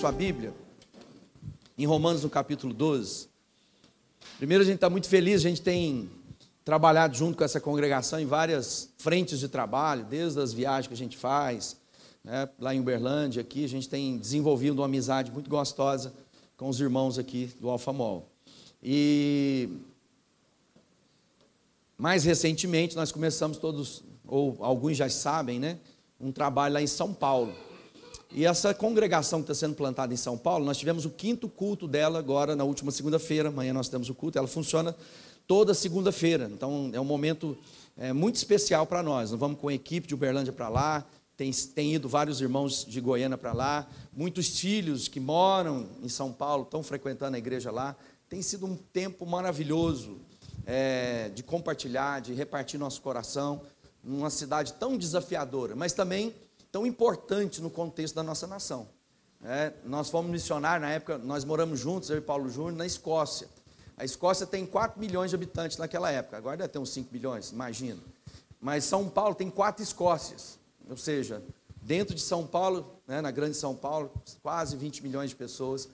sua Bíblia, em Romanos no capítulo 12. Primeiro, a gente está muito feliz, a gente tem trabalhado junto com essa congregação em várias frentes de trabalho, desde as viagens que a gente faz, né, lá em Uberlândia, aqui, a gente tem desenvolvido uma amizade muito gostosa com os irmãos aqui do Alfamol. E mais recentemente nós começamos todos, ou alguns já sabem, né, um trabalho lá em São Paulo. E essa congregação que está sendo plantada em São Paulo, nós tivemos o quinto culto dela agora na última segunda-feira. Amanhã nós temos o culto. Ela funciona toda segunda-feira. Então é um momento é, muito especial para nós. Nós vamos com a equipe de Uberlândia para lá. Tem, tem ido vários irmãos de Goiânia para lá. Muitos filhos que moram em São Paulo estão frequentando a igreja lá. Tem sido um tempo maravilhoso é, de compartilhar, de repartir nosso coração numa cidade tão desafiadora, mas também tão importante no contexto da nossa nação. É, nós fomos missionários, na época, nós moramos juntos, eu e Paulo Júnior, na Escócia. A Escócia tem 4 milhões de habitantes naquela época, agora deve ter uns 5 milhões, imagina. Mas São Paulo tem quatro Escócias, ou seja, dentro de São Paulo, né, na grande São Paulo, quase 20 milhões de pessoas.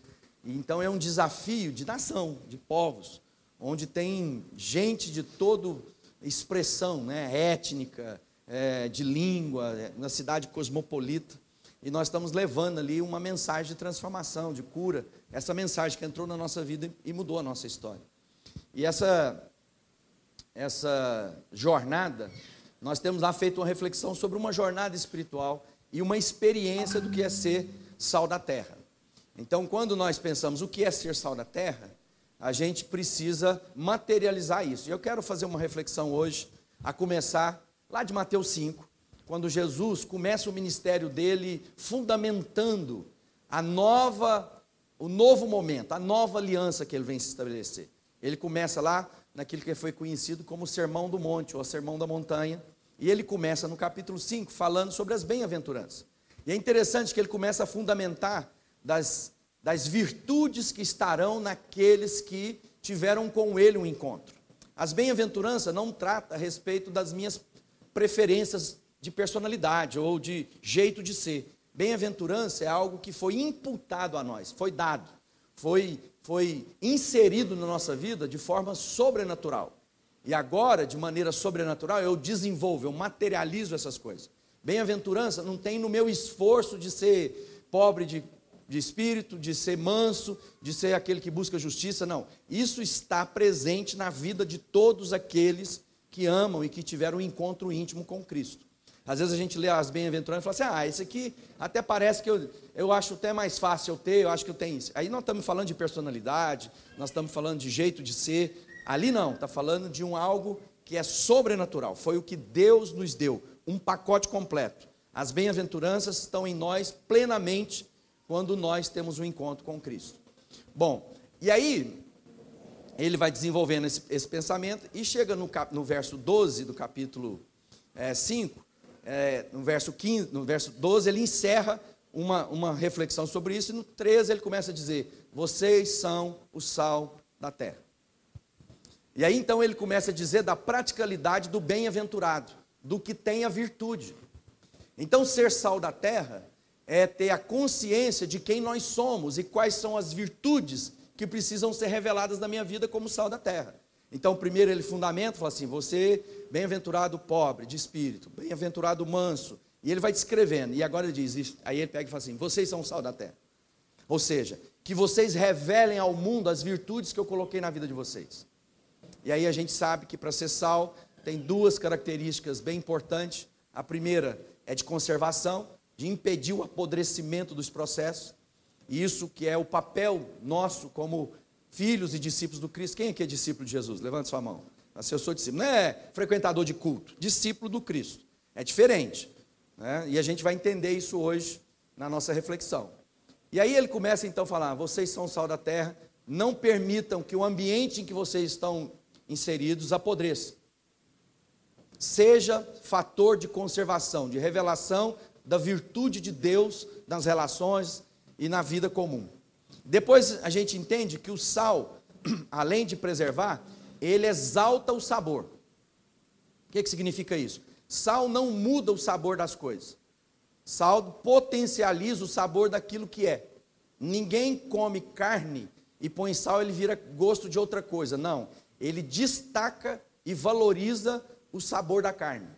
Então é um desafio de nação, de povos, onde tem gente de todo expressão né, étnica, é, de língua, é, na cidade cosmopolita. E nós estamos levando ali uma mensagem de transformação, de cura, essa mensagem que entrou na nossa vida e mudou a nossa história. E essa, essa jornada, nós temos lá feito uma reflexão sobre uma jornada espiritual e uma experiência do que é ser sal da terra. Então, quando nós pensamos o que é ser sal da terra, a gente precisa materializar isso. E eu quero fazer uma reflexão hoje, a começar lá de Mateus 5, quando Jesus começa o ministério dele fundamentando a nova o novo momento, a nova aliança que ele vem se estabelecer. Ele começa lá naquilo que foi conhecido como o Sermão do Monte ou o Sermão da Montanha, e ele começa no capítulo 5 falando sobre as bem-aventuranças. E é interessante que ele começa a fundamentar das das virtudes que estarão naqueles que tiveram com ele um encontro. As bem-aventuranças não trata a respeito das minhas preferências de personalidade ou de jeito de ser. Bem-aventurança é algo que foi imputado a nós, foi dado, foi, foi inserido na nossa vida de forma sobrenatural. E agora, de maneira sobrenatural, eu desenvolvo, eu materializo essas coisas. Bem-aventurança não tem no meu esforço de ser pobre de de espírito, de ser manso, de ser aquele que busca justiça, não. Isso está presente na vida de todos aqueles que amam e que tiveram um encontro íntimo com Cristo. Às vezes a gente lê as bem-aventuranças e fala assim: ah, esse aqui até parece que eu, eu acho até mais fácil eu ter, eu acho que eu tenho isso. Aí nós estamos falando de personalidade, nós estamos falando de jeito de ser. Ali não, está falando de um algo que é sobrenatural. Foi o que Deus nos deu, um pacote completo. As bem-aventuranças estão em nós plenamente quando nós temos um encontro com Cristo. Bom, e aí, ele vai desenvolvendo esse, esse pensamento e chega no, cap, no, verso 12 do capítulo é, 5, é, no, verso 15, no verso 12, ele encerra uma, uma reflexão sobre isso, e no 13 ele começa a dizer: Vocês são o sal da terra. E aí então ele começa a dizer da praticalidade do bem-aventurado, do que tem a virtude. Então, ser sal da terra é ter a consciência de quem nós somos e quais são as virtudes que precisam ser reveladas na minha vida como sal da terra. Então, primeiro ele fundamenta, fala assim: você, bem-aventurado pobre de espírito, bem-aventurado manso. E ele vai descrevendo. E agora ele diz: aí ele pega e fala assim: vocês são o sal da terra. Ou seja, que vocês revelem ao mundo as virtudes que eu coloquei na vida de vocês. E aí a gente sabe que para ser sal tem duas características bem importantes. A primeira é de conservação, de impedir o apodrecimento dos processos. Isso que é o papel nosso como filhos e discípulos do Cristo. Quem aqui é discípulo de Jesus? Levante sua mão. Assim, eu sou discípulo. Não é frequentador de culto, discípulo do Cristo. É diferente. Né? E a gente vai entender isso hoje na nossa reflexão. E aí ele começa então a falar: vocês são sal da terra, não permitam que o ambiente em que vocês estão inseridos apodreça. Seja fator de conservação, de revelação da virtude de Deus nas relações e na vida comum. Depois a gente entende que o sal, além de preservar, ele exalta o sabor. O que, que significa isso? Sal não muda o sabor das coisas. Sal potencializa o sabor daquilo que é. Ninguém come carne e põe sal, ele vira gosto de outra coisa. Não, ele destaca e valoriza o sabor da carne.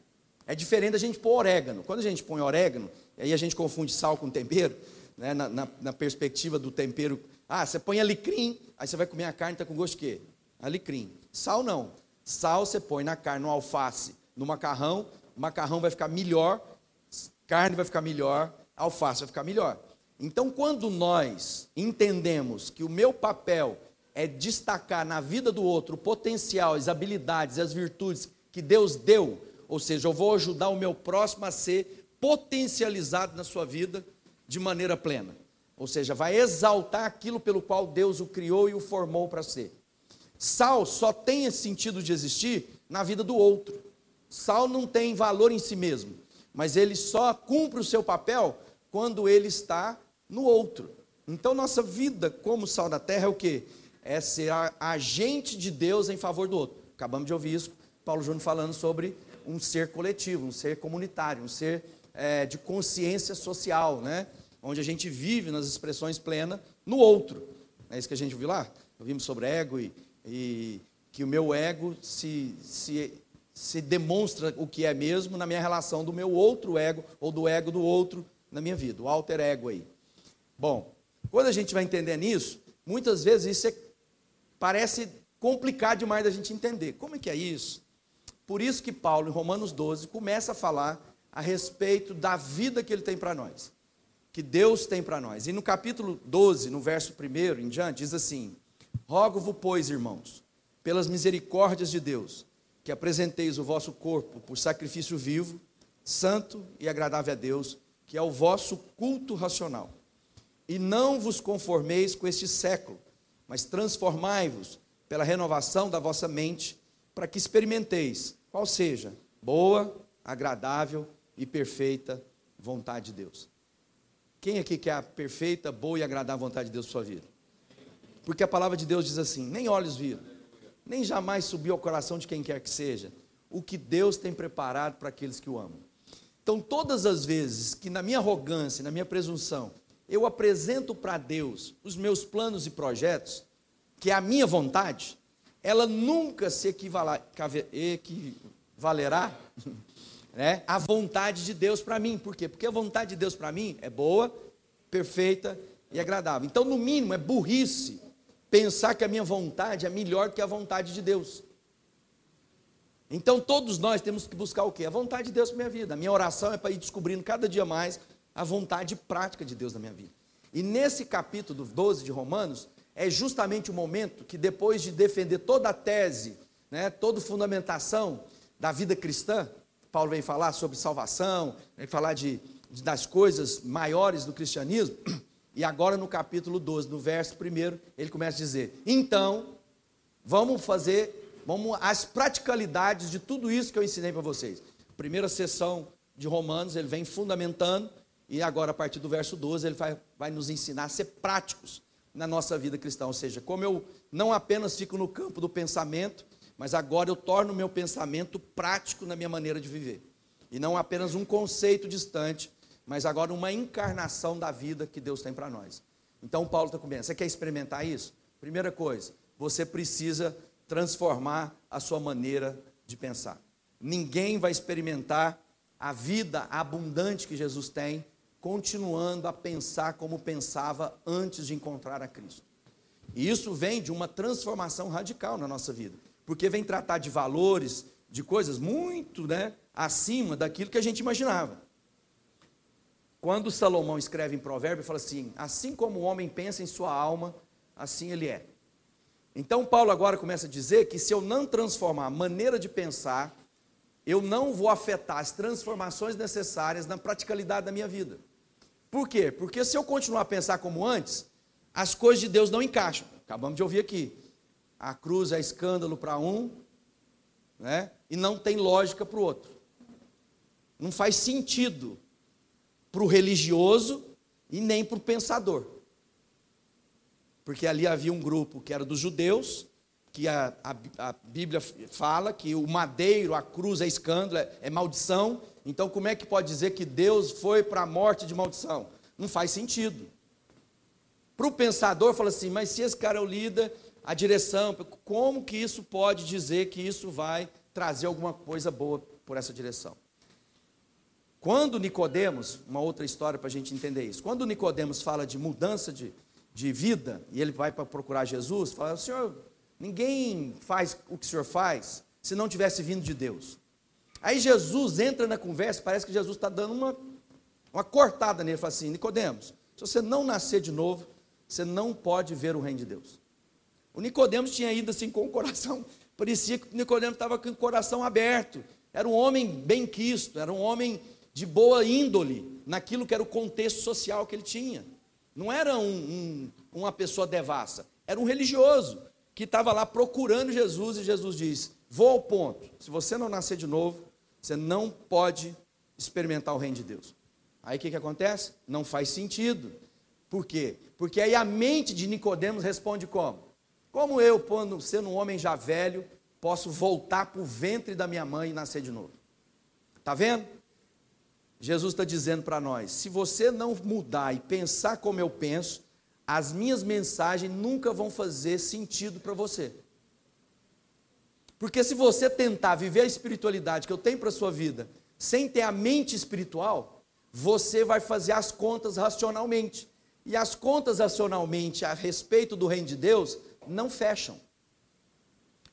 É diferente da gente pôr orégano. Quando a gente põe orégano, aí a gente confunde sal com tempero, né, na, na, na, perspectiva do tempero. Ah, você põe alecrim, aí você vai comer a carne, está com gosto de quê? Alecrim. Sal não. Sal você põe na carne, no alface, no macarrão, o macarrão vai ficar melhor, carne vai ficar melhor, alface vai ficar melhor. Então, quando nós entendemos que o meu papel é destacar na vida do outro o potencial, as habilidades, as virtudes que Deus deu, ou seja, eu vou ajudar o meu próximo a ser potencializado na sua vida de maneira plena. Ou seja, vai exaltar aquilo pelo qual Deus o criou e o formou para ser. Sal só tem esse sentido de existir na vida do outro. Sal não tem valor em si mesmo, mas ele só cumpre o seu papel quando ele está no outro. Então, nossa vida como sal da terra é o que? É ser agente de Deus em favor do outro. Acabamos de ouvir isso, Paulo Júnior falando sobre um ser coletivo, um ser comunitário, um ser é, de consciência social, né? Onde a gente vive nas expressões plenas no outro. É isso que a gente viu lá? Ouvimos sobre ego e, e que o meu ego se, se, se demonstra o que é mesmo na minha relação do meu outro ego ou do ego do outro na minha vida, o alter ego aí. Bom, quando a gente vai entendendo isso, muitas vezes isso é, parece complicado demais da gente entender. Como é que é isso? Por isso que Paulo, em Romanos 12, começa a falar a respeito da vida que ele tem para nós, que Deus tem para nós. E no capítulo 12, no verso 1 em diante, diz assim: Rogo-vos, pois, irmãos, pelas misericórdias de Deus, que apresenteis o vosso corpo por sacrifício vivo, santo e agradável a Deus, que é o vosso culto racional. E não vos conformeis com este século, mas transformai-vos pela renovação da vossa mente, para que experimenteis qual seja boa, agradável e perfeita vontade de Deus. Quem aqui quer a perfeita, boa e agradável vontade de Deus para sua vida? Porque a palavra de Deus diz assim: nem olhos viram, nem jamais subiu ao coração de quem quer que seja, o que Deus tem preparado para aqueles que o amam. Então, todas as vezes que na minha arrogância, na minha presunção, eu apresento para Deus os meus planos e projetos, que é a minha vontade, ela nunca se equivalerá né, à vontade de Deus para mim. Por quê? Porque a vontade de Deus para mim é boa, perfeita e agradável. Então, no mínimo, é burrice pensar que a minha vontade é melhor que a vontade de Deus. Então, todos nós temos que buscar o quê? A vontade de Deus para minha vida. A minha oração é para ir descobrindo cada dia mais a vontade prática de Deus na minha vida. E nesse capítulo 12 de Romanos, é justamente o momento que, depois de defender toda a tese, né, toda a fundamentação da vida cristã, Paulo vem falar sobre salvação, vem falar de, de, das coisas maiores do cristianismo, e agora no capítulo 12, no verso 1, ele começa a dizer: então, vamos fazer, vamos as praticalidades de tudo isso que eu ensinei para vocês. Primeira sessão de Romanos, ele vem fundamentando e agora, a partir do verso 12, ele vai, vai nos ensinar a ser práticos na nossa vida cristã. Ou seja, como eu não apenas fico no campo do pensamento, mas agora eu torno o meu pensamento prático na minha maneira de viver. E não apenas um conceito distante, mas agora uma encarnação da vida que Deus tem para nós. Então, Paulo está começando. Você quer experimentar isso? Primeira coisa, você precisa transformar a sua maneira de pensar. Ninguém vai experimentar a vida abundante que Jesus tem continuando a pensar como pensava antes de encontrar a Cristo. E isso vem de uma transformação radical na nossa vida, porque vem tratar de valores, de coisas muito né, acima daquilo que a gente imaginava. Quando Salomão escreve em Provérbio, fala assim: assim como o homem pensa em sua alma, assim ele é. Então, Paulo agora começa a dizer que se eu não transformar a maneira de pensar, eu não vou afetar as transformações necessárias na praticalidade da minha vida. Por quê? Porque se eu continuar a pensar como antes, as coisas de Deus não encaixam. Acabamos de ouvir aqui. A cruz é escândalo para um, né? E não tem lógica para o outro. Não faz sentido para o religioso e nem para o pensador. Porque ali havia um grupo que era dos judeus, que a, a, a, Bíblia fala que o madeiro, a cruz é escândalo, é, é maldição, então, como é que pode dizer que Deus foi para a morte de maldição? Não faz sentido. Para o pensador, fala assim: mas se esse cara é o líder, a direção, como que isso pode dizer que isso vai trazer alguma coisa boa por essa direção? Quando Nicodemos, uma outra história para a gente entender isso, quando Nicodemos fala de mudança de, de vida, e ele vai para procurar Jesus, fala, Senhor, ninguém faz o que o Senhor faz se não tivesse vindo de Deus. Aí Jesus entra na conversa, parece que Jesus está dando uma, uma cortada nele, fala assim, Nicodemos, se você não nascer de novo, você não pode ver o reino de Deus. O Nicodemos tinha ido assim com o coração, parecia que Nicodemos estava com o coração aberto. Era um homem bem quisto, era um homem de boa índole naquilo que era o contexto social que ele tinha. Não era um, um, uma pessoa devassa, era um religioso que estava lá procurando Jesus e Jesus diz: Vou ao ponto, se você não nascer de novo, você não pode experimentar o reino de Deus. Aí o que, que acontece? Não faz sentido. Por quê? Porque aí a mente de Nicodemos responde como? Como eu, sendo um homem já velho, posso voltar para o ventre da minha mãe e nascer de novo? Está vendo? Jesus está dizendo para nós: se você não mudar e pensar como eu penso, as minhas mensagens nunca vão fazer sentido para você. Porque se você tentar viver a espiritualidade que eu tenho para a sua vida, sem ter a mente espiritual, você vai fazer as contas racionalmente. E as contas racionalmente a respeito do reino de Deus não fecham.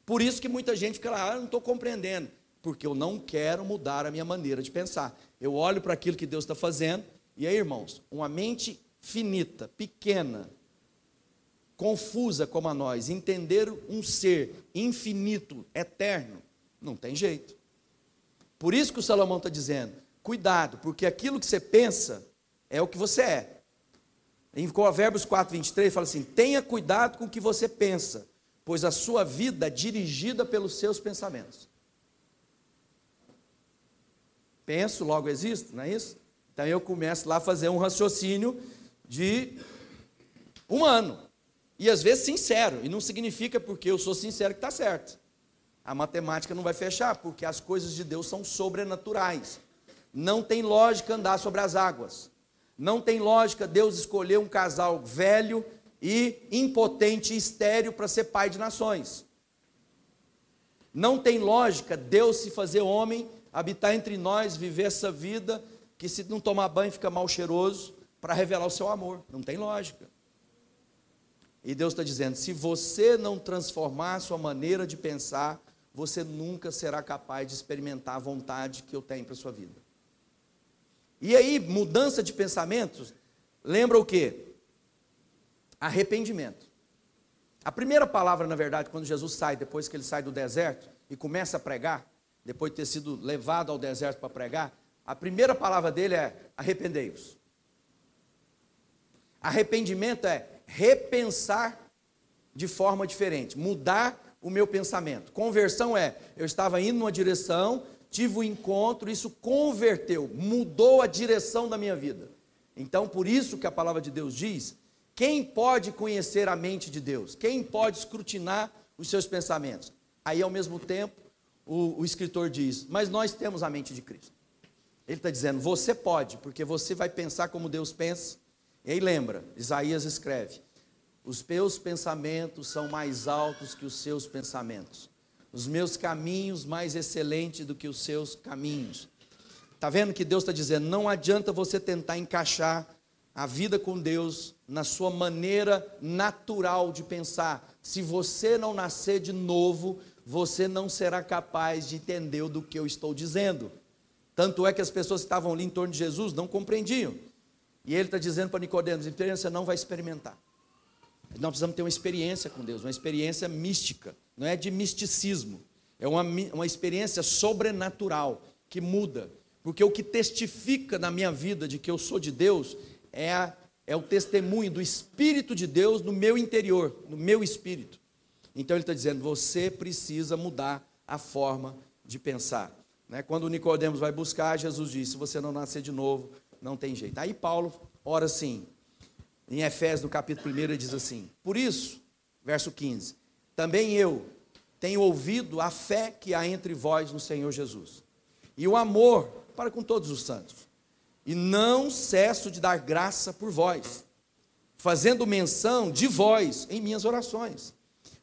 Por isso que muita gente fica lá, ah, eu não estou compreendendo, porque eu não quero mudar a minha maneira de pensar. Eu olho para aquilo que Deus está fazendo, e aí, irmãos, uma mente finita, pequena, confusa como a nós, entender um ser infinito, eterno, não tem jeito. Por isso que o Salomão está dizendo: cuidado, porque aquilo que você pensa é o que você é. Em Provérbios 4, 23, fala assim: tenha cuidado com o que você pensa, pois a sua vida é dirigida pelos seus pensamentos. Penso, logo existo, não é isso? Então eu começo lá a fazer um raciocínio de humano. E às vezes sincero, e não significa porque eu sou sincero que está certo. A matemática não vai fechar, porque as coisas de Deus são sobrenaturais. Não tem lógica andar sobre as águas. Não tem lógica Deus escolher um casal velho e impotente e estéreo para ser pai de nações. Não tem lógica Deus se fazer homem, habitar entre nós, viver essa vida que se não tomar banho fica mal cheiroso para revelar o seu amor. Não tem lógica. E Deus está dizendo: se você não transformar a sua maneira de pensar, você nunca será capaz de experimentar a vontade que eu tenho para a sua vida. E aí, mudança de pensamentos, lembra o que? Arrependimento. A primeira palavra, na verdade, quando Jesus sai, depois que ele sai do deserto e começa a pregar, depois de ter sido levado ao deserto para pregar, a primeira palavra dele é arrependei-vos. Arrependimento é repensar de forma diferente, mudar o meu pensamento. Conversão é eu estava indo numa direção, tive o um encontro, isso converteu, mudou a direção da minha vida. Então, por isso que a palavra de Deus diz: quem pode conhecer a mente de Deus? Quem pode escrutinar os seus pensamentos? Aí, ao mesmo tempo, o, o escritor diz: Mas nós temos a mente de Cristo. Ele está dizendo: Você pode, porque você vai pensar como Deus pensa. E aí lembra, Isaías escreve: Os meus pensamentos são mais altos que os seus pensamentos os meus caminhos mais excelentes do que os seus caminhos. Está vendo que Deus está dizendo? Não adianta você tentar encaixar a vida com Deus na sua maneira natural de pensar. Se você não nascer de novo, você não será capaz de entender do que eu estou dizendo. Tanto é que as pessoas que estavam ali em torno de Jesus não compreendiam. E ele está dizendo para Nicodemos: você não vai experimentar. Nós precisamos ter uma experiência com Deus, uma experiência mística, não é de misticismo, é uma, uma experiência sobrenatural que muda, porque o que testifica na minha vida de que eu sou de Deus é, a, é o testemunho do Espírito de Deus no meu interior, no meu espírito. Então ele está dizendo: você precisa mudar a forma de pensar. Né? Quando Nicodemos vai buscar, Jesus diz: se você não nascer de novo, não tem jeito. Aí Paulo ora assim, em Efésios, no capítulo 1, ele diz assim: Por isso, verso 15: Também eu tenho ouvido a fé que há entre vós no Senhor Jesus, e o amor para com todos os santos, e não cesso de dar graça por vós, fazendo menção de vós em minhas orações,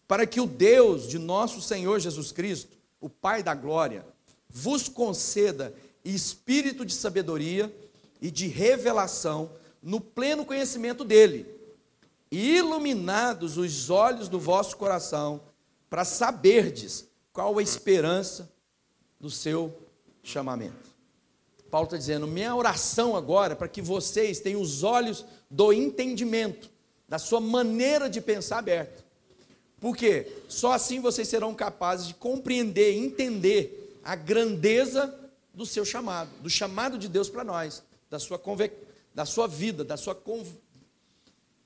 para que o Deus de nosso Senhor Jesus Cristo, o Pai da glória, vos conceda espírito de sabedoria e de revelação no pleno conhecimento dele, e iluminados os olhos do vosso coração, para saberdes qual a esperança do seu chamamento. Paulo está dizendo: minha oração agora é para que vocês tenham os olhos do entendimento, da sua maneira de pensar aberta. Porque só assim vocês serão capazes de compreender, entender a grandeza do seu chamado, do chamado de Deus para nós, da sua, da sua vida, da sua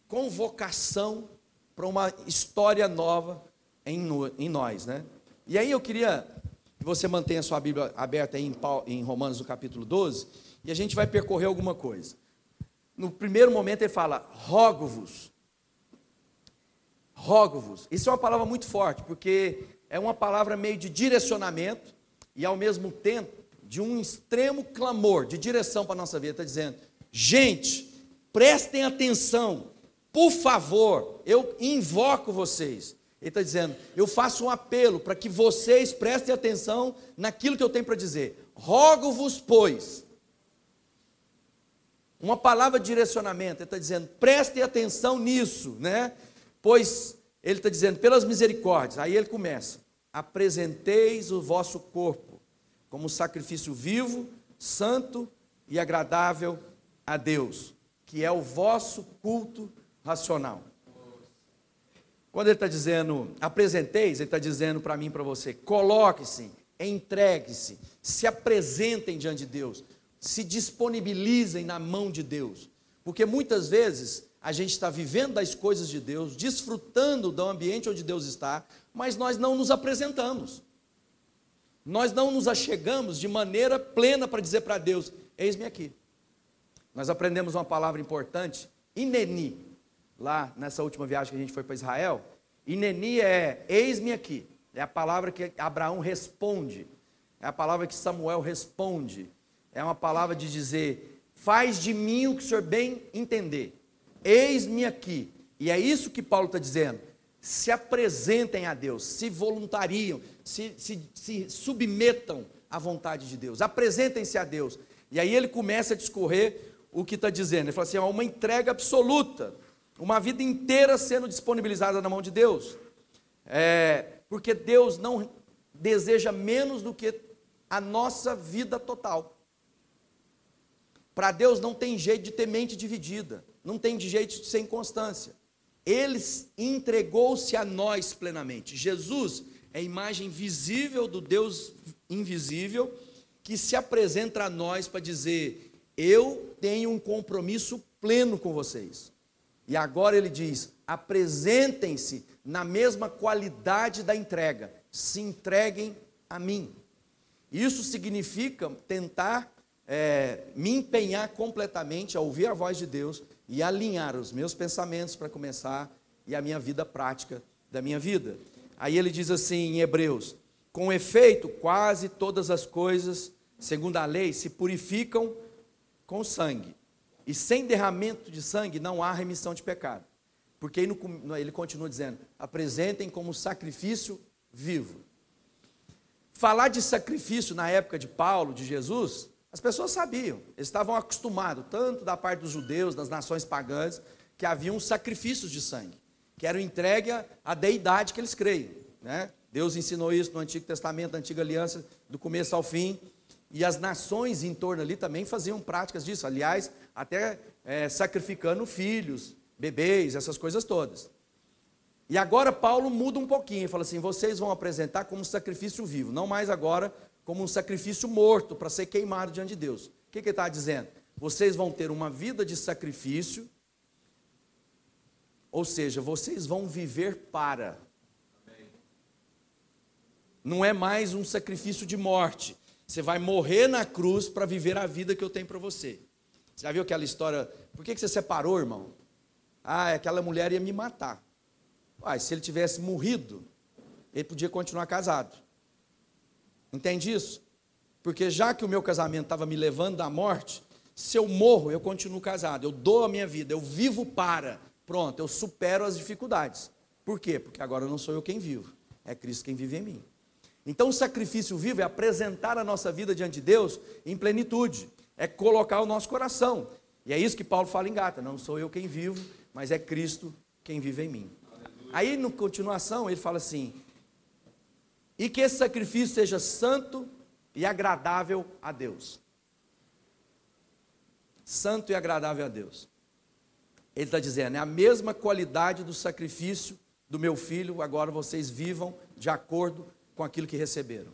convocação para uma história nova em, em nós, né? E aí eu queria que você mantenha a sua Bíblia aberta em, em Romanos, no capítulo 12, e a gente vai percorrer alguma coisa. No primeiro momento ele fala, rogo-vos. Rogo-vos. Isso é uma palavra muito forte, porque é uma palavra meio de direcionamento e ao mesmo tempo de um extremo clamor de direção para a nossa vida. Está dizendo, gente, prestem atenção, por favor, eu invoco vocês. Ele está dizendo, eu faço um apelo para que vocês prestem atenção naquilo que eu tenho para dizer. Rogo-vos, pois. Uma palavra de direcionamento, ele está dizendo, prestem atenção nisso, né? Pois, ele está dizendo, pelas misericórdias, aí ele começa, apresenteis o vosso corpo como sacrifício vivo, santo e agradável a Deus, que é o vosso culto racional. Quando ele está dizendo apresenteis, ele está dizendo para mim e para você: coloque-se, entregue-se, se apresentem diante de Deus, se disponibilizem na mão de Deus. Porque muitas vezes a gente está vivendo das coisas de Deus, desfrutando do ambiente onde Deus está, mas nós não nos apresentamos. Nós não nos achegamos de maneira plena para dizer para Deus: Eis-me aqui. Nós aprendemos uma palavra importante, ineni, lá nessa última viagem que a gente foi para Israel. Ineni é eis-me aqui. É a palavra que Abraão responde. É a palavra que Samuel responde. É uma palavra de dizer: faz de mim o que o senhor bem entender. Eis-me aqui. E é isso que Paulo está dizendo. Se apresentem a Deus, se voluntariam, se, se, se submetam à vontade de Deus, apresentem-se a Deus. E aí ele começa a discorrer o que está dizendo. Ele fala assim: é uma entrega absoluta uma vida inteira sendo disponibilizada na mão de Deus. É, porque Deus não deseja menos do que a nossa vida total. Para Deus não tem jeito de ter mente dividida, não tem de jeito de ser inconstância. Ele entregou-se a nós plenamente. Jesus é a imagem visível do Deus invisível que se apresenta a nós para dizer: Eu tenho um compromisso pleno com vocês. E agora ele diz: apresentem-se na mesma qualidade da entrega, se entreguem a mim. Isso significa tentar é, me empenhar completamente a ouvir a voz de Deus e alinhar os meus pensamentos para começar e a minha vida prática da minha vida. Aí ele diz assim em Hebreus: com efeito, quase todas as coisas, segundo a lei, se purificam com sangue e sem derramamento de sangue não há remissão de pecado. Porque ele continua dizendo: apresentem como sacrifício vivo. Falar de sacrifício na época de Paulo, de Jesus, as pessoas sabiam, eles estavam acostumados, tanto da parte dos judeus, das nações pagãs, que haviam sacrifícios de sangue, que eram entregue à deidade que eles creem. Né? Deus ensinou isso no Antigo Testamento, na Antiga Aliança, do começo ao fim. E as nações em torno ali também faziam práticas disso, aliás, até é, sacrificando filhos, bebês, essas coisas todas. E agora Paulo muda um pouquinho, fala assim: vocês vão apresentar como sacrifício vivo, não mais agora como um sacrifício morto para ser queimado diante de Deus. O que, que ele está dizendo? Vocês vão ter uma vida de sacrifício, ou seja, vocês vão viver para. Não é mais um sacrifício de morte, você vai morrer na cruz para viver a vida que eu tenho para você. Você já viu aquela história? Por que você separou, irmão? Ah, aquela mulher ia me matar. Uai, se ele tivesse morrido, ele podia continuar casado. Entende isso? Porque já que o meu casamento estava me levando à morte, se eu morro, eu continuo casado. Eu dou a minha vida, eu vivo para pronto, eu supero as dificuldades. Por quê? Porque agora não sou eu quem vivo, é Cristo quem vive em mim. Então, o sacrifício vivo é apresentar a nossa vida diante de Deus em plenitude, é colocar o nosso coração. E é isso que Paulo fala em Gata: não sou eu quem vivo, mas é Cristo quem vive em mim. Aí, na continuação, ele fala assim: e que esse sacrifício seja santo e agradável a Deus. Santo e agradável a Deus. Ele está dizendo, é a mesma qualidade do sacrifício do meu filho, agora vocês vivam de acordo com aquilo que receberam.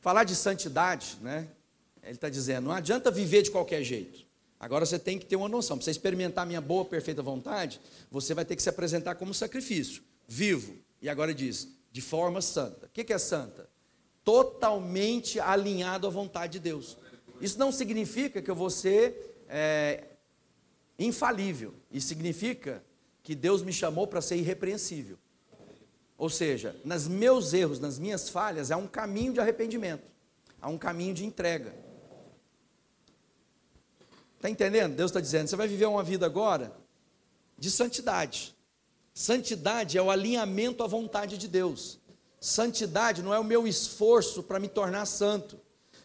Falar de santidade, né? Ele está dizendo, não adianta viver de qualquer jeito. Agora você tem que ter uma noção. Para você experimentar a minha boa, perfeita vontade, você vai ter que se apresentar como sacrifício, vivo. E agora diz, de forma santa. O que é santa? Totalmente alinhado à vontade de Deus. Isso não significa que eu vou ser é, infalível. Isso significa que Deus me chamou para ser irrepreensível. Ou seja, nos meus erros, nas minhas falhas, há um caminho de arrependimento, há um caminho de entrega. Está entendendo? Deus está dizendo: você vai viver uma vida agora de santidade. Santidade é o alinhamento à vontade de Deus. Santidade não é o meu esforço para me tornar santo.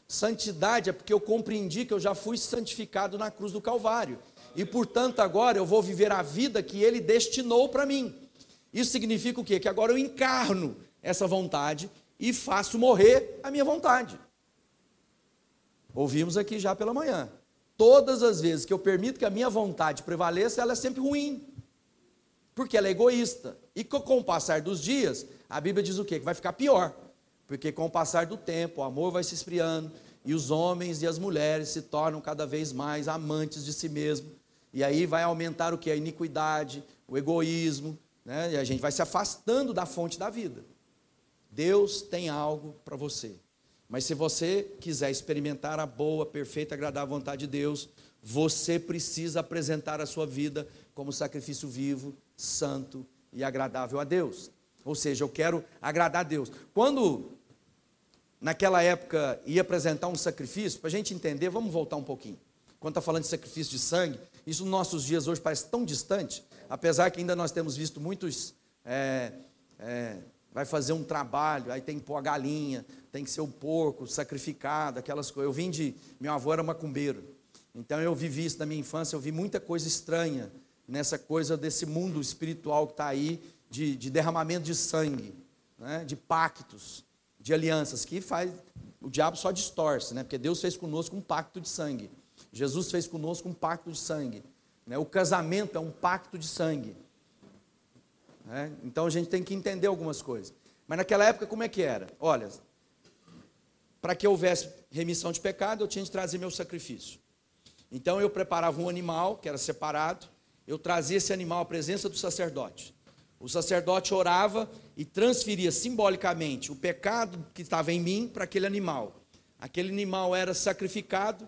Santidade é porque eu compreendi que eu já fui santificado na cruz do Calvário. E portanto agora eu vou viver a vida que Ele destinou para mim. Isso significa o quê? Que agora eu encarno essa vontade e faço morrer a minha vontade. Ouvimos aqui já pela manhã. Todas as vezes que eu permito que a minha vontade prevaleça, ela é sempre ruim porque ela é egoísta. E com o passar dos dias, a Bíblia diz o quê? Que vai ficar pior. Porque com o passar do tempo, o amor vai se esfriando, e os homens e as mulheres se tornam cada vez mais amantes de si mesmo. E aí vai aumentar o que? A iniquidade, o egoísmo, né? e a gente vai se afastando da fonte da vida. Deus tem algo para você. Mas se você quiser experimentar a boa, perfeita, agradável vontade de Deus, você precisa apresentar a sua vida como sacrifício vivo, santo e agradável a Deus. Ou seja, eu quero agradar a Deus. Quando naquela época ia apresentar um sacrifício, para a gente entender, vamos voltar um pouquinho. Quando está falando de sacrifício de sangue, isso nos nossos dias hoje parece tão distante, apesar que ainda nós temos visto muitos. É, é, vai fazer um trabalho, aí tem que pôr a galinha, tem que ser o porco sacrificado, aquelas coisas. Eu vim de. Meu avô era macumbeiro, então eu vivi isso na minha infância, eu vi muita coisa estranha nessa coisa desse mundo espiritual que está aí, de, de, derramamento de sangue, né? de pactos, de alianças, que faz. O diabo só distorce, né? porque Deus fez conosco um pacto de sangue. Jesus fez conosco um pacto de sangue. Né? O casamento é um pacto de sangue. Né? Então a gente tem que entender algumas coisas. Mas naquela época, como é que era? Olha, para que houvesse remissão de pecado, eu tinha de trazer meu sacrifício. Então eu preparava um animal, que era separado, eu trazia esse animal à presença do sacerdote. O sacerdote orava e transferia simbolicamente o pecado que estava em mim para aquele animal. Aquele animal era sacrificado,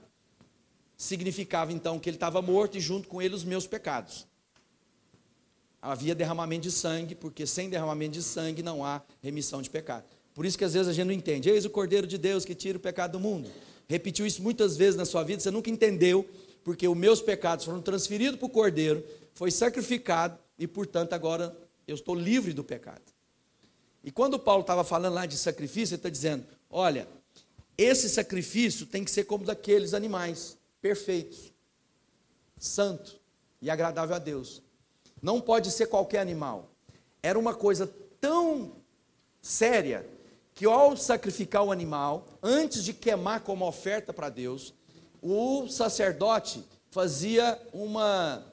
significava então que ele estava morto e junto com ele os meus pecados. Havia derramamento de sangue, porque sem derramamento de sangue não há remissão de pecado. Por isso que às vezes a gente não entende. Eis o Cordeiro de Deus que tira o pecado do mundo. Repetiu isso muitas vezes na sua vida, você nunca entendeu porque os meus pecados foram transferidos para o Cordeiro, foi sacrificado e, portanto, agora eu estou livre do pecado. E quando Paulo estava falando lá de sacrifício, ele está dizendo: olha, esse sacrifício tem que ser como daqueles animais, perfeitos, santo e agradável a Deus. Não pode ser qualquer animal. Era uma coisa tão séria que ao sacrificar o animal, antes de queimar como oferta para Deus, o sacerdote fazia uma,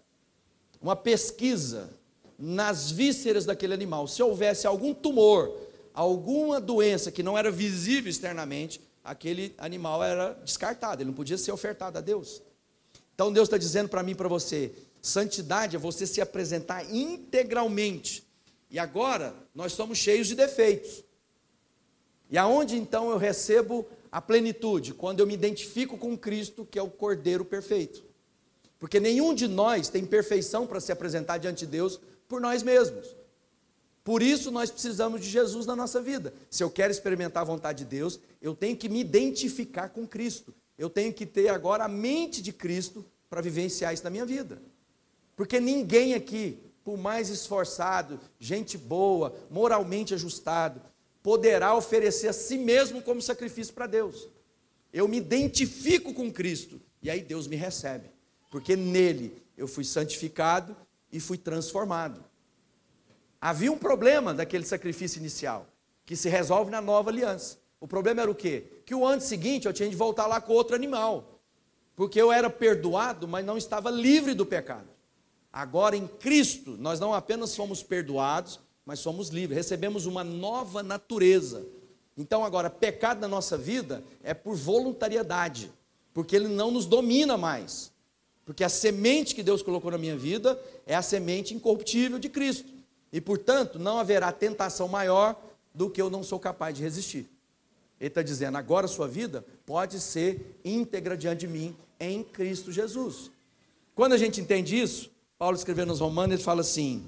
uma pesquisa nas vísceras daquele animal. Se houvesse algum tumor, alguma doença que não era visível externamente, aquele animal era descartado, ele não podia ser ofertado a Deus. Então Deus está dizendo para mim e para você: santidade é você se apresentar integralmente. E agora nós somos cheios de defeitos. E aonde então eu recebo a plenitude, quando eu me identifico com Cristo, que é o Cordeiro perfeito. Porque nenhum de nós tem perfeição para se apresentar diante de Deus por nós mesmos. Por isso nós precisamos de Jesus na nossa vida. Se eu quero experimentar a vontade de Deus, eu tenho que me identificar com Cristo. Eu tenho que ter agora a mente de Cristo para vivenciar isso na minha vida. Porque ninguém aqui, por mais esforçado, gente boa, moralmente ajustado, poderá oferecer a si mesmo como sacrifício para Deus. Eu me identifico com Cristo e aí Deus me recebe, porque nele eu fui santificado e fui transformado. Havia um problema daquele sacrifício inicial, que se resolve na nova aliança. O problema era o quê? Que o ano seguinte eu tinha de voltar lá com outro animal. Porque eu era perdoado, mas não estava livre do pecado. Agora em Cristo, nós não apenas somos perdoados, mas somos livres, recebemos uma nova natureza. Então agora, pecado na nossa vida é por voluntariedade, porque ele não nos domina mais. Porque a semente que Deus colocou na minha vida é a semente incorruptível de Cristo. E portanto, não haverá tentação maior do que eu não sou capaz de resistir. Ele está dizendo: agora a sua vida pode ser íntegra diante de mim em Cristo Jesus. Quando a gente entende isso, Paulo escrevendo nos Romanos, ele fala assim: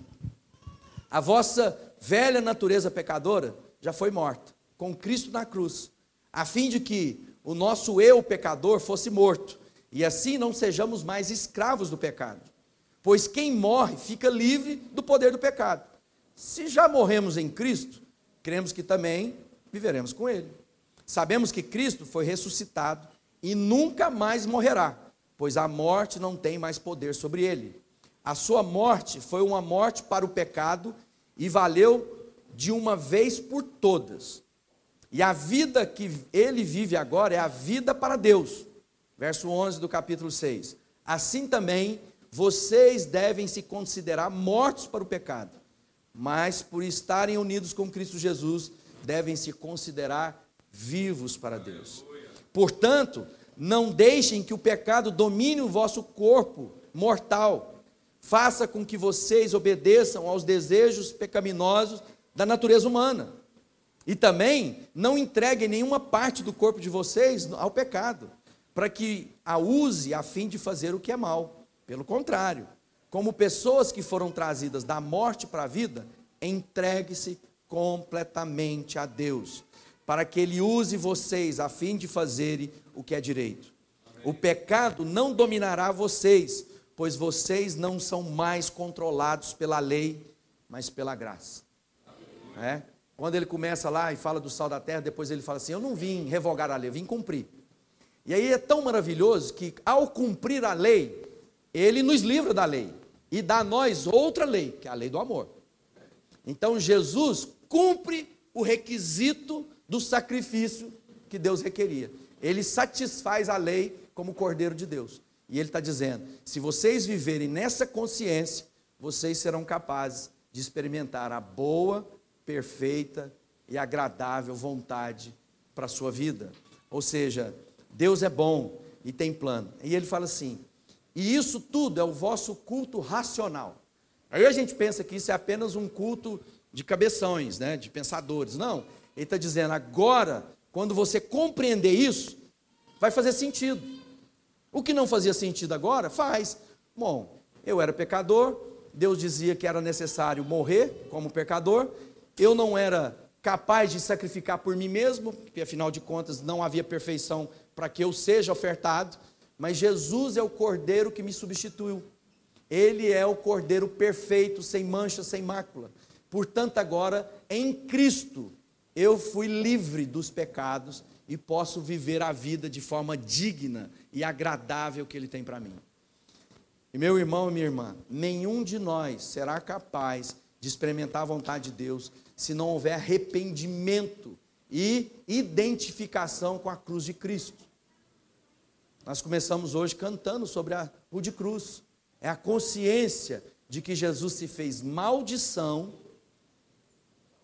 a vossa velha natureza pecadora já foi morta, com Cristo na cruz, a fim de que o nosso eu pecador fosse morto, e assim não sejamos mais escravos do pecado. Pois quem morre fica livre do poder do pecado. Se já morremos em Cristo, cremos que também viveremos com Ele. Sabemos que Cristo foi ressuscitado e nunca mais morrerá, pois a morte não tem mais poder sobre ele. A sua morte foi uma morte para o pecado e valeu de uma vez por todas. E a vida que ele vive agora é a vida para Deus. Verso 11 do capítulo 6. Assim também vocês devem se considerar mortos para o pecado, mas por estarem unidos com Cristo Jesus, devem se considerar vivos para Deus. Portanto, não deixem que o pecado domine o vosso corpo mortal. Faça com que vocês obedeçam aos desejos pecaminosos da natureza humana. E também não entreguem nenhuma parte do corpo de vocês ao pecado, para que a use a fim de fazer o que é mal. Pelo contrário, como pessoas que foram trazidas da morte para a vida, entregue-se completamente a Deus para que ele use vocês a fim de fazerem o que é direito. O pecado não dominará vocês, pois vocês não são mais controlados pela lei, mas pela graça. É? Quando ele começa lá e fala do sal da terra, depois ele fala assim: Eu não vim revogar a lei, eu vim cumprir. E aí é tão maravilhoso que, ao cumprir a lei, ele nos livra da lei e dá a nós outra lei, que é a lei do amor. Então Jesus cumpre o requisito do sacrifício que Deus requeria. Ele satisfaz a lei como Cordeiro de Deus. E ele está dizendo: se vocês viverem nessa consciência, vocês serão capazes de experimentar a boa, perfeita e agradável vontade para a sua vida. Ou seja, Deus é bom e tem plano. E ele fala assim: e isso tudo é o vosso culto racional. Aí a gente pensa que isso é apenas um culto de cabeções, né, de pensadores. Não, ele está dizendo, agora, quando você compreender isso, vai fazer sentido. O que não fazia sentido agora, faz. Bom, eu era pecador, Deus dizia que era necessário morrer como pecador, eu não era capaz de sacrificar por mim mesmo, porque afinal de contas não havia perfeição para que eu seja ofertado, mas Jesus é o cordeiro que me substituiu. Ele é o cordeiro perfeito, sem mancha, sem mácula. Portanto, agora, em Cristo, eu fui livre dos pecados e posso viver a vida de forma digna e agradável que Ele tem para mim. E meu irmão e minha irmã, nenhum de nós será capaz de experimentar a vontade de Deus se não houver arrependimento e identificação com a cruz de Cristo. Nós começamos hoje cantando sobre a rude cruz. É a consciência de que Jesus se fez maldição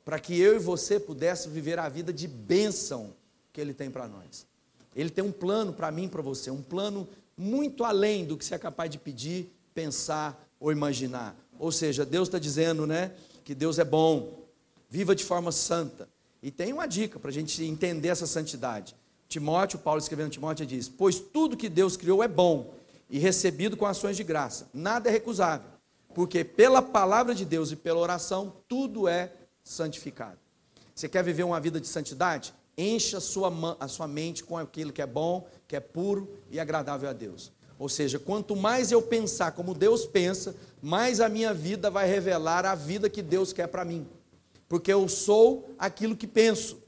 para que eu e você pudéssemos viver a vida de bênção que Ele tem para nós. Ele tem um plano para mim e para você, um plano muito além do que você é capaz de pedir, pensar ou imaginar. Ou seja, Deus está dizendo, né, que Deus é bom, viva de forma santa. E tem uma dica para a gente entender essa santidade. Timóteo, Paulo escrevendo Timóteo diz: Pois tudo que Deus criou é bom e recebido com ações de graça, nada é recusável, porque pela palavra de Deus e pela oração, tudo é santificado. Você quer viver uma vida de santidade? Encha a sua, a sua mente com aquilo que é bom, que é puro e agradável a Deus. Ou seja, quanto mais eu pensar como Deus pensa, mais a minha vida vai revelar a vida que Deus quer para mim. Porque eu sou aquilo que penso.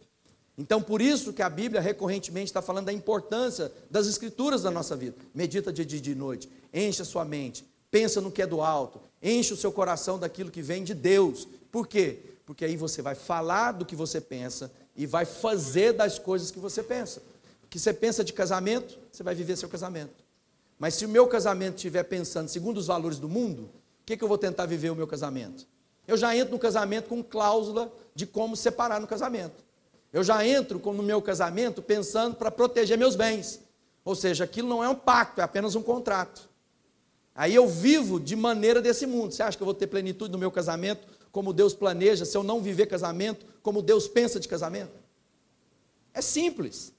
Então, por isso que a Bíblia recorrentemente está falando da importância das escrituras da nossa vida. Medita de dia e de noite, enche a sua mente, pensa no que é do alto, enche o seu coração daquilo que vem de Deus. Por quê? Porque aí você vai falar do que você pensa e vai fazer das coisas que você pensa. O que você pensa de casamento, você vai viver seu casamento. Mas se o meu casamento estiver pensando segundo os valores do mundo, o que, que eu vou tentar viver o meu casamento? Eu já entro no casamento com cláusula de como separar no casamento. Eu já entro no meu casamento pensando para proteger meus bens. Ou seja, aquilo não é um pacto, é apenas um contrato. Aí eu vivo de maneira desse mundo. Você acha que eu vou ter plenitude no meu casamento como Deus planeja, se eu não viver casamento como Deus pensa de casamento? É simples.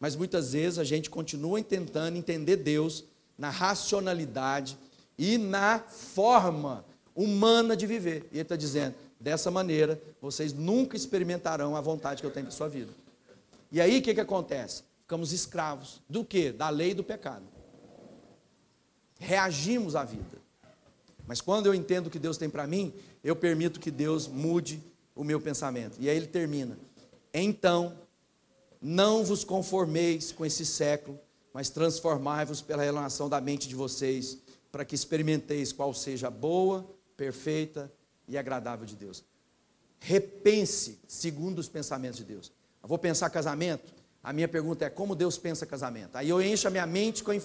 Mas muitas vezes a gente continua tentando entender Deus na racionalidade e na forma humana de viver. E ele está dizendo: dessa maneira, vocês nunca experimentarão a vontade que eu tenho para sua vida. E aí o que, que acontece? Ficamos escravos do que? Da lei do pecado. Reagimos à vida. Mas quando eu entendo o que Deus tem para mim, eu permito que Deus mude o meu pensamento. E aí ele termina: Então, não vos conformeis com esse século, mas transformai-vos pela relação da mente de vocês, para que experimenteis qual seja a boa, perfeita e agradável de Deus. Repense segundo os pensamentos de Deus. Eu vou pensar casamento? A minha pergunta é como Deus pensa casamento? Aí eu encho a minha mente com a,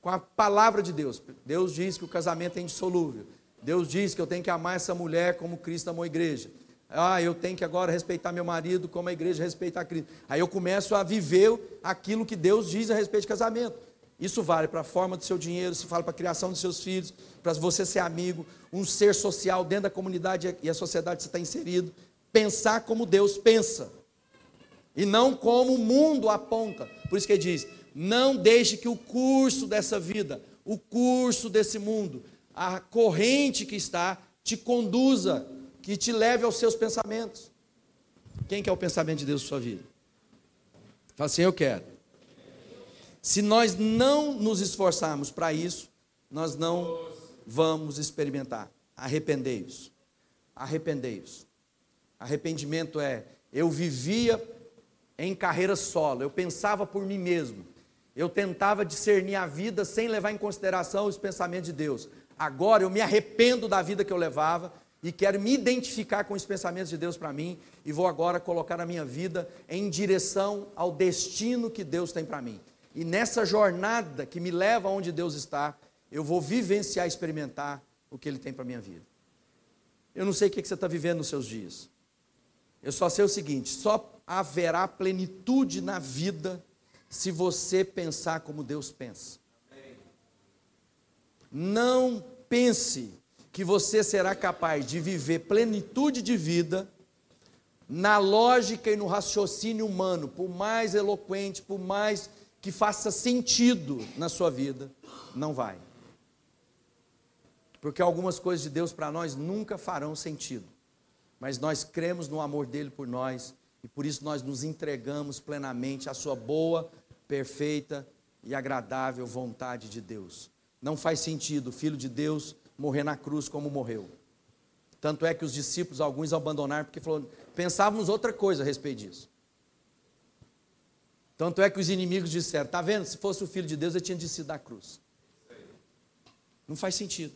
com a palavra de Deus. Deus diz que o casamento é indissolúvel. Deus diz que eu tenho que amar essa mulher como Cristo amou a igreja. Ah, eu tenho que agora respeitar meu marido como a igreja respeita a Cristo. Aí eu começo a viver aquilo que Deus diz a respeito de casamento. Isso vale para a forma do seu dinheiro, isso vale para a criação dos seus filhos, para você ser amigo, um ser social dentro da comunidade e a sociedade que você está inserido. Pensar como Deus pensa e não como o mundo aponta. Por isso que ele diz: não deixe que o curso dessa vida, o curso desse mundo, a corrente que está, te conduza que te leve aos seus pensamentos. Quem quer o pensamento de Deus na sua vida? Fala assim, eu quero. Se nós não nos esforçarmos para isso, nós não vamos experimentar. Arrependei-vos. Arrependei-vos. Arrependimento é, eu vivia em carreira solo, eu pensava por mim mesmo. Eu tentava discernir a vida sem levar em consideração os pensamentos de Deus. Agora eu me arrependo da vida que eu levava e quero me identificar com os pensamentos de Deus para mim e vou agora colocar a minha vida em direção ao destino que Deus tem para mim. E nessa jornada que me leva aonde Deus está, eu vou vivenciar, experimentar o que Ele tem para a minha vida. Eu não sei o que você está vivendo nos seus dias. Eu só sei o seguinte: só haverá plenitude na vida se você pensar como Deus pensa. Não pense que você será capaz de viver plenitude de vida na lógica e no raciocínio humano, por mais eloquente, por mais que faça sentido na sua vida, não vai. Porque algumas coisas de Deus para nós nunca farão sentido. Mas nós cremos no amor dele por nós e por isso nós nos entregamos plenamente à sua boa, perfeita e agradável vontade de Deus. Não faz sentido o filho de Deus morrer na cruz como morreu. Tanto é que os discípulos, alguns abandonaram, porque falou, pensávamos outra coisa a respeito disso. Tanto é que os inimigos disseram: está vendo? Se fosse o filho de Deus, ele tinha descido da cruz. Não faz sentido.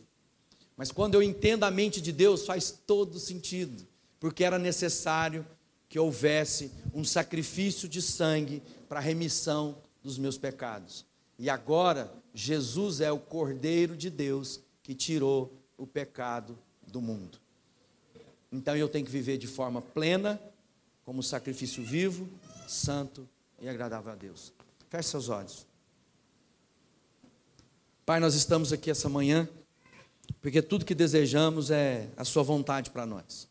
Mas quando eu entendo a mente de Deus, faz todo sentido. Porque era necessário que houvesse um sacrifício de sangue para a remissão dos meus pecados. E agora, Jesus é o Cordeiro de Deus que tirou o pecado do mundo. Então eu tenho que viver de forma plena, como sacrifício vivo, santo e agradável a Deus. Feche seus olhos. Pai, nós estamos aqui essa manhã, porque tudo que desejamos é a Sua vontade para nós.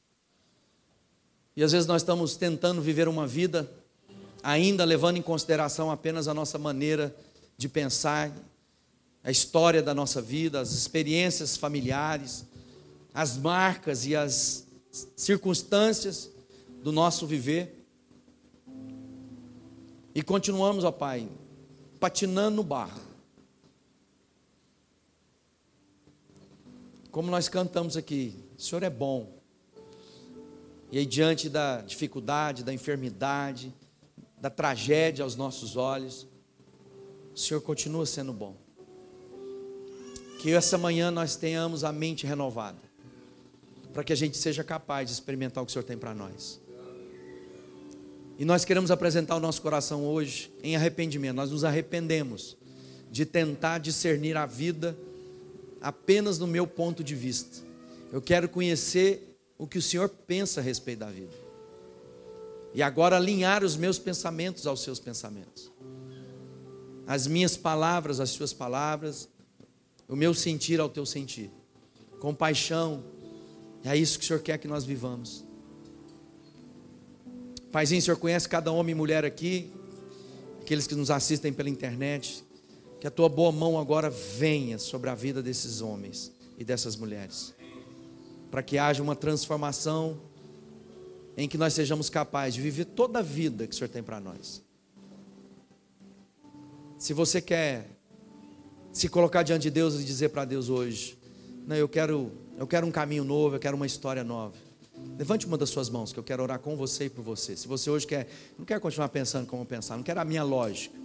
E às vezes nós estamos tentando viver uma vida, ainda levando em consideração apenas a nossa maneira de pensar a história da nossa vida, as experiências familiares, as marcas e as circunstâncias do nosso viver. E continuamos, ó Pai, patinando no barro. como nós cantamos aqui, o Senhor é bom. E aí, diante da dificuldade, da enfermidade, da tragédia aos nossos olhos, o Senhor continua sendo bom. Que essa manhã nós tenhamos a mente renovada, para que a gente seja capaz de experimentar o que o Senhor tem para nós. E nós queremos apresentar o nosso coração hoje em arrependimento. Nós nos arrependemos de tentar discernir a vida apenas no meu ponto de vista. Eu quero conhecer o que o Senhor pensa a respeito da vida. E agora alinhar os meus pensamentos aos seus pensamentos. As minhas palavras às suas palavras, o meu sentir ao teu sentir. Compaixão, é isso que o Senhor quer que nós vivamos. Paizinho, o Senhor conhece cada homem e mulher aqui, aqueles que nos assistem pela internet. Que a tua boa mão agora venha sobre a vida desses homens e dessas mulheres. Para que haja uma transformação em que nós sejamos capazes de viver toda a vida que o Senhor tem para nós. Se você quer se colocar diante de Deus e dizer para Deus hoje, não, eu quero, eu quero um caminho novo, eu quero uma história nova. Levante uma das suas mãos, que eu quero orar com você e por você. Se você hoje quer, não quer continuar pensando como pensar, não quer a minha lógica.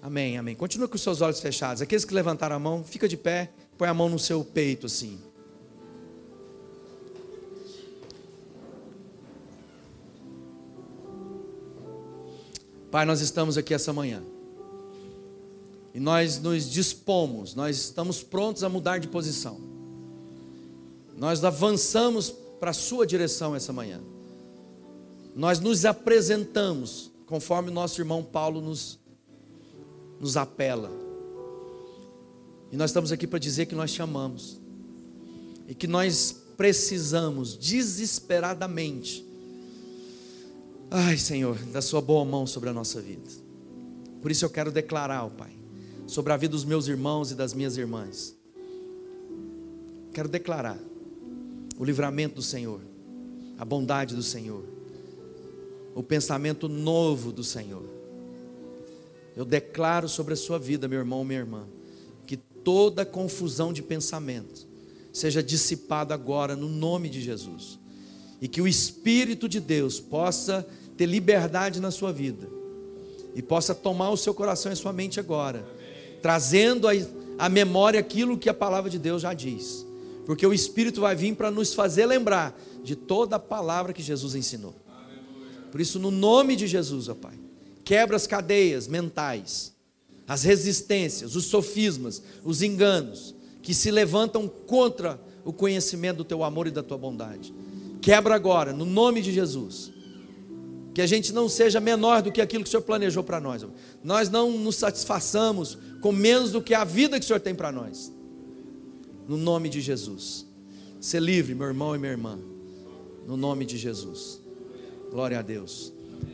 Amém, amém. Continua com os seus olhos fechados. Aqueles que levantaram a mão, fica de pé, põe a mão no seu peito assim. Pai, nós estamos aqui essa manhã. E nós nos dispomos, nós estamos prontos a mudar de posição. Nós avançamos para a Sua direção essa manhã. Nós nos apresentamos, conforme nosso irmão Paulo nos, nos apela. E nós estamos aqui para dizer que nós te amamos. E que nós precisamos desesperadamente, ai Senhor, da Sua boa mão sobre a nossa vida. Por isso eu quero declarar, ó Pai, sobre a vida dos meus irmãos e das minhas irmãs. Quero declarar o livramento do Senhor, a bondade do Senhor, o pensamento novo do Senhor. Eu declaro sobre a sua vida, meu irmão, minha irmã, que toda confusão de pensamento seja dissipada agora no nome de Jesus. E que o Espírito de Deus possa ter liberdade na sua vida e possa tomar o seu coração e sua mente agora, trazendo à memória aquilo que a palavra de Deus já diz porque o Espírito vai vir para nos fazer lembrar de toda a palavra que Jesus ensinou. Por isso, no nome de Jesus, ó Pai, quebra as cadeias mentais, as resistências, os sofismas, os enganos que se levantam contra o conhecimento do Teu amor e da Tua bondade. Quebra agora, no nome de Jesus. Que a gente não seja menor do que aquilo que o Senhor planejou para nós. Nós não nos satisfaçamos com menos do que a vida que o Senhor tem para nós no nome de Jesus. Ser livre, meu irmão e minha irmã, no nome de Jesus. Glória a Deus.